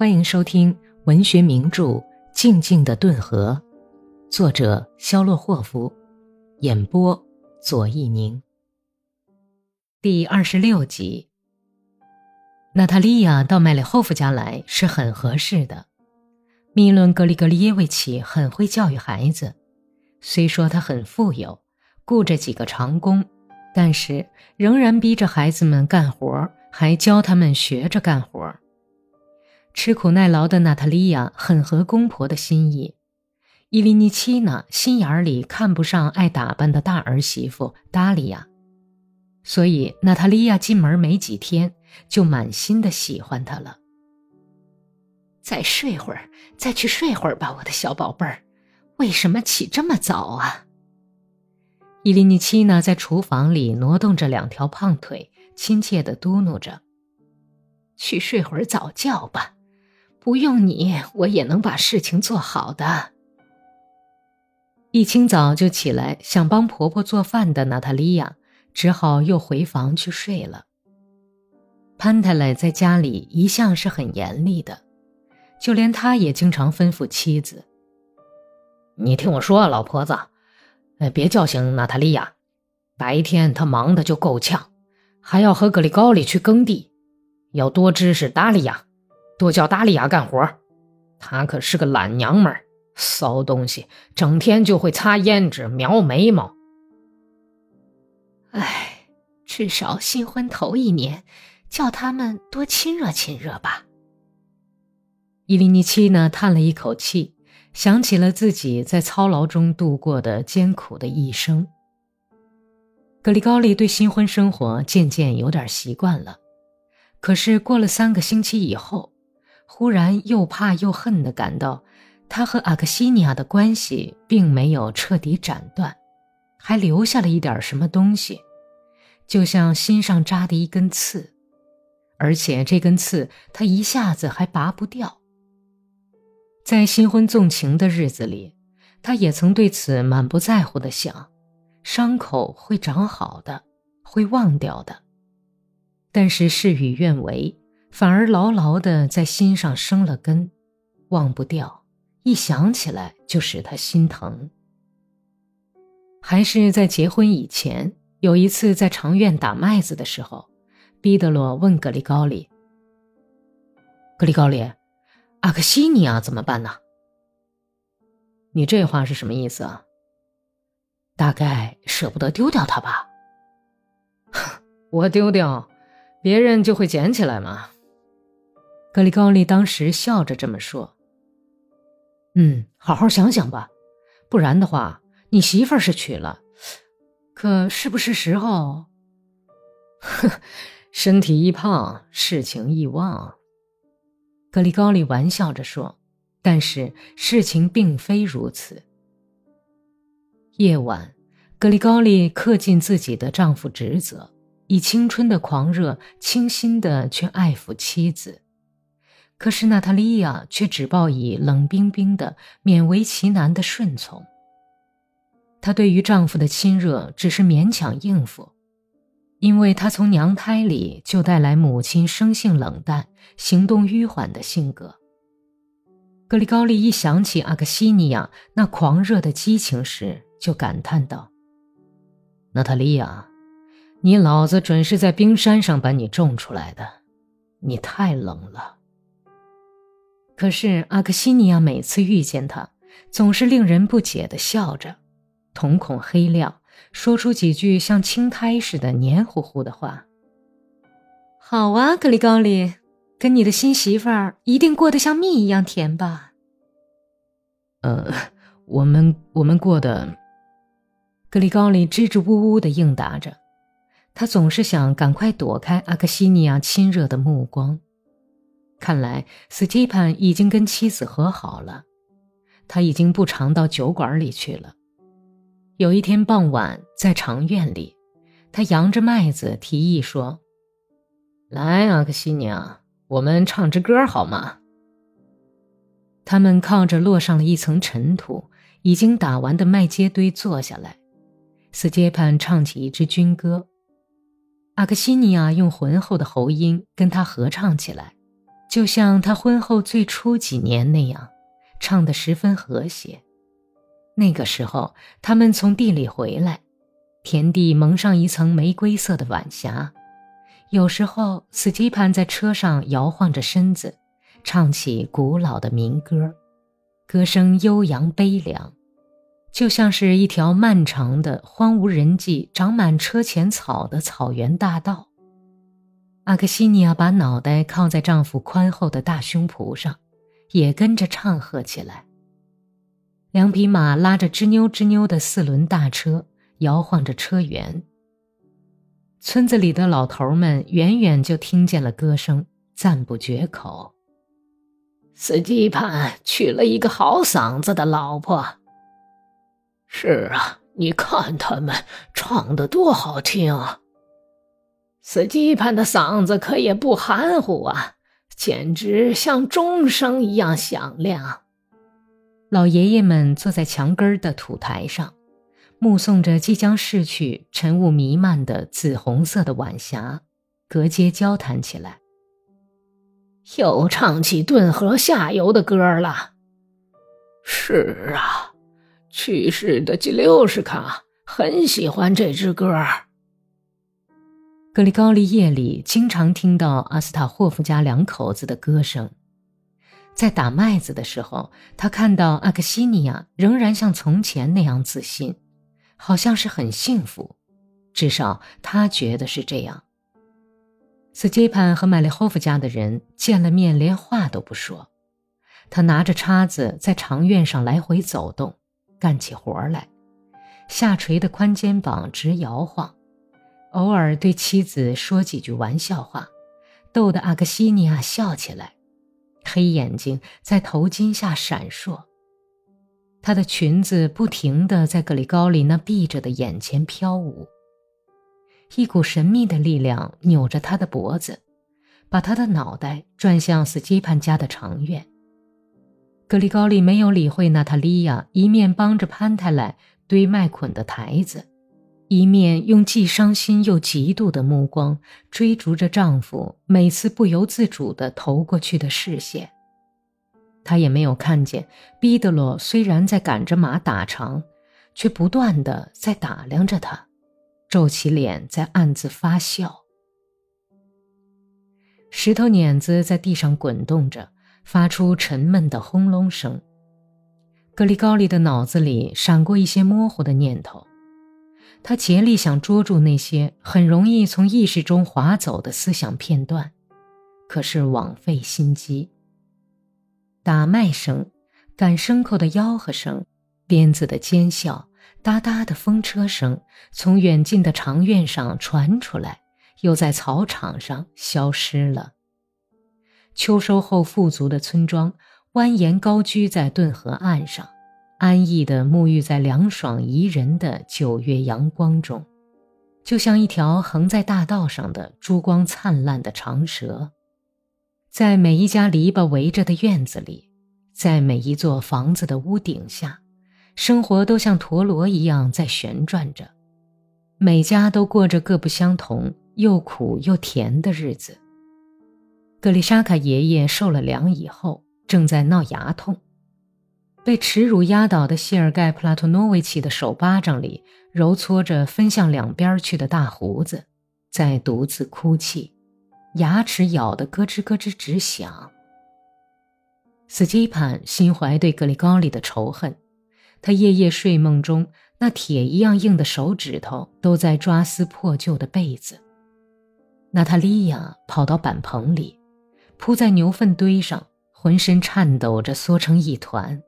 欢迎收听文学名著《静静的顿河》，作者肖洛霍夫，演播左一宁。第二十六集。娜塔莉亚到麦列霍夫家来是很合适的。米伦格里格里耶维奇很会教育孩子，虽说他很富有，雇着几个长工，但是仍然逼着孩子们干活，还教他们学着干活。吃苦耐劳的娜塔莉亚很合公婆的心意，伊利尼奇娜心眼里看不上爱打扮的大儿媳妇达利亚，所以娜塔莉亚进门没几天就满心的喜欢她了。再睡会儿，再去睡会儿吧，我的小宝贝儿，为什么起这么早啊？伊利尼奇娜在厨房里挪动着两条胖腿，亲切的嘟囔着：“去睡会儿早觉吧。”不用你，我也能把事情做好的。一清早就起来想帮婆婆做饭的娜塔莉亚，只好又回房去睡了。潘太莱在家里一向是很严厉的，就连他也经常吩咐妻子：“你听我说，老婆子，哎，别叫醒娜塔莉亚。白天她忙的就够呛，还要和格里高里去耕地，要多支持达利亚。”多叫达利亚干活，她可是个懒娘们儿，骚东西，整天就会擦胭脂、描眉毛。唉，至少新婚头一年，叫他们多亲热亲热吧。伊利尼奇呢，叹了一口气，想起了自己在操劳中度过的艰苦的一生。格里高利对新婚生活渐渐有点习惯了，可是过了三个星期以后。忽然又怕又恨地感到，他和阿克西尼亚的关系并没有彻底斩断，还留下了一点什么东西，就像心上扎的一根刺，而且这根刺他一下子还拔不掉。在新婚纵情的日子里，他也曾对此满不在乎地想：伤口会长好的，会忘掉的。但是事与愿违。反而牢牢的在心上生了根，忘不掉，一想起来就使他心疼。还是在结婚以前，有一次在长院打麦子的时候，毕德罗问格里高里：“格里高里，阿克西尼亚怎么办呢？”你这话是什么意思啊？大概舍不得丢掉他吧？我丢掉，别人就会捡起来吗？格里高利当时笑着这么说：“嗯，好好想想吧，不然的话，你媳妇儿是娶了，可是不是时候？哼，身体一胖，事情一忘。”格里高利玩笑着说，但是事情并非如此。夜晚，格里高利恪尽自己的丈夫职责，以青春的狂热，倾心的去爱抚妻子。可是娜塔莉亚却只报以冷冰冰的、勉为其难的顺从。她对于丈夫的亲热只是勉强应付，因为她从娘胎里就带来母亲生性冷淡、行动迂缓的性格。格里高利一想起阿克西尼亚那狂热的激情时，就感叹道：“娜塔莉亚，你老子准是在冰山上把你种出来的，你太冷了。”可是阿克西尼亚每次遇见他，总是令人不解的笑着，瞳孔黑亮，说出几句像青苔似的黏糊糊的话。好啊，格里高里，跟你的新媳妇儿一定过得像蜜一样甜吧？呃，我们我们过得……格里高里支支吾吾的应答着，他总是想赶快躲开阿克西尼亚亲热的目光。看来斯蒂潘已经跟妻子和好了，他已经不常到酒馆里去了。有一天傍晚，在长院里，他扬着麦子提议说：“来，阿克西尼亚，我们唱支歌好吗？”他们靠着落上了一层尘土、已经打完的麦秸堆坐下来，斯蒂潘唱起一支军歌，阿克西尼亚用浑厚的喉音跟他合唱起来。就像他婚后最初几年那样，唱得十分和谐。那个时候，他们从地里回来，田地蒙上一层玫瑰色的晚霞。有时候，斯基潘在车上摇晃着身子，唱起古老的民歌，歌声悠扬悲凉，就像是一条漫长的、荒无人迹、长满车前草的草原大道。阿克西尼亚把脑袋靠在丈夫宽厚的大胸脯上，也跟着唱和起来。两匹马拉着吱扭吱扭的四轮大车，摇晃着车辕。村子里的老头们远远就听见了歌声，赞不绝口。斯基潘娶了一个好嗓子的老婆。是啊，你看他们唱的多好听。啊司机潘的嗓子可也不含糊啊，简直像钟声一样响亮。老爷爷们坐在墙根的土台上。目送着即将逝去、晨雾弥漫的紫红色的晚霞，隔街交谈起来。又唱起顿河下游的歌了。是啊，去世的吉留什卡很喜欢这支歌。格里高利夜里经常听到阿斯塔霍夫家两口子的歌声。在打麦子的时候，他看到阿克西尼亚仍然像从前那样自信。好像是很幸福，至少他觉得是这样。斯基潘和麦利霍夫家的人见了面，连话都不说。他拿着叉子在长院上来回走动，干起活来，下垂的宽肩膀直摇晃，偶尔对妻子说几句玩笑话，逗得阿格西尼亚笑起来，黑眼睛在头巾下闪烁。她的裙子不停地在格里高里那闭着的眼前飘舞，一股神秘的力量扭着她的脖子，把她的脑袋转向斯基潘家的长院。格里高利没有理会娜塔莉亚，一面帮着潘泰来堆麦捆的台子，一面用既伤心又嫉妒的目光追逐着丈夫每次不由自主地投过去的视线。他也没有看见，毕德罗虽然在赶着马打长，却不断的在打量着他，皱起脸在暗自发笑。石头碾子在地上滚动着，发出沉闷的轰隆声。格里高利的脑子里闪过一些模糊的念头，他竭力想捉住那些很容易从意识中划走的思想片段，可是枉费心机。打麦声、赶牲口的吆喝声、鞭子的尖啸、哒哒的风车声，从远近的长院上传出来，又在草场上消失了。秋收后富足的村庄蜿蜒高居在顿河岸上，安逸地沐浴在凉爽宜人的九月阳光中，就像一条横在大道上的珠光灿烂的长蛇。在每一家篱笆围着的院子里，在每一座房子的屋顶下，生活都像陀螺一样在旋转着，每家都过着各不相同、又苦又甜的日子。格丽莎卡爷爷受了凉以后，正在闹牙痛，被耻辱压倒的谢尔盖·普拉托诺维奇的手巴掌里揉搓着分向两边去的大胡子，在独自哭泣。牙齿咬得咯吱咯吱直响。斯基潘心怀对格里高利的仇恨，他夜夜睡梦中那铁一样硬的手指头都在抓撕破旧的被子。娜塔莉亚跑到板棚里，扑在牛粪堆上，浑身颤抖着缩成一团，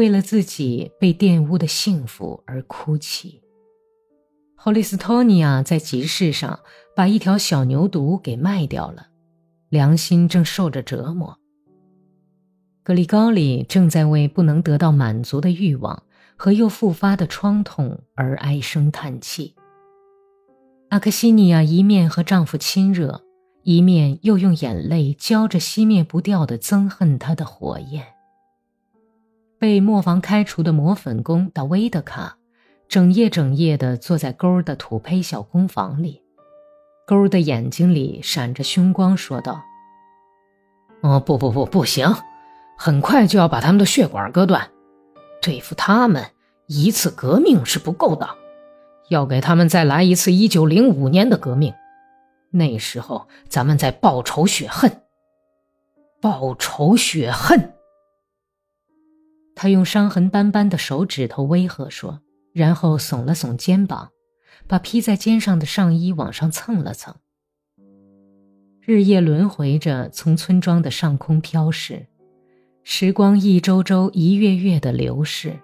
为了自己被玷污的幸福而哭泣。霍利斯托尼亚在集市上把一条小牛犊给卖掉了，良心正受着折磨。格里高里正在为不能得到满足的欲望和又复发的创痛而唉声叹气。阿克西尼亚一面和丈夫亲热，一面又用眼泪浇着熄灭不掉的憎恨他的火焰。被磨坊开除的磨粉工达威德卡。整夜整夜地坐在沟的土坯小工房里，沟的眼睛里闪着凶光，说道：“哦，不不不，不行，很快就要把他们的血管割断。对付他们，一次革命是不够的，要给他们再来一次一九零五年的革命。那时候，咱们再报仇雪恨。报仇雪恨。他用伤痕斑斑的手指头威吓说，然后耸了耸肩膀，把披在肩上的上衣往上蹭了蹭。日夜轮回着从村庄的上空飘逝，时光一周周、一月月的流逝，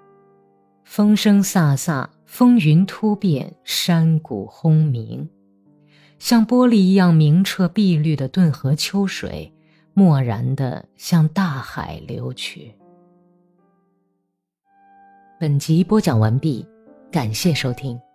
风声飒飒，风云突变，山谷轰鸣。像玻璃一样明澈碧绿的顿河秋水，漠然地向大海流去。本集播讲完毕，感谢收听。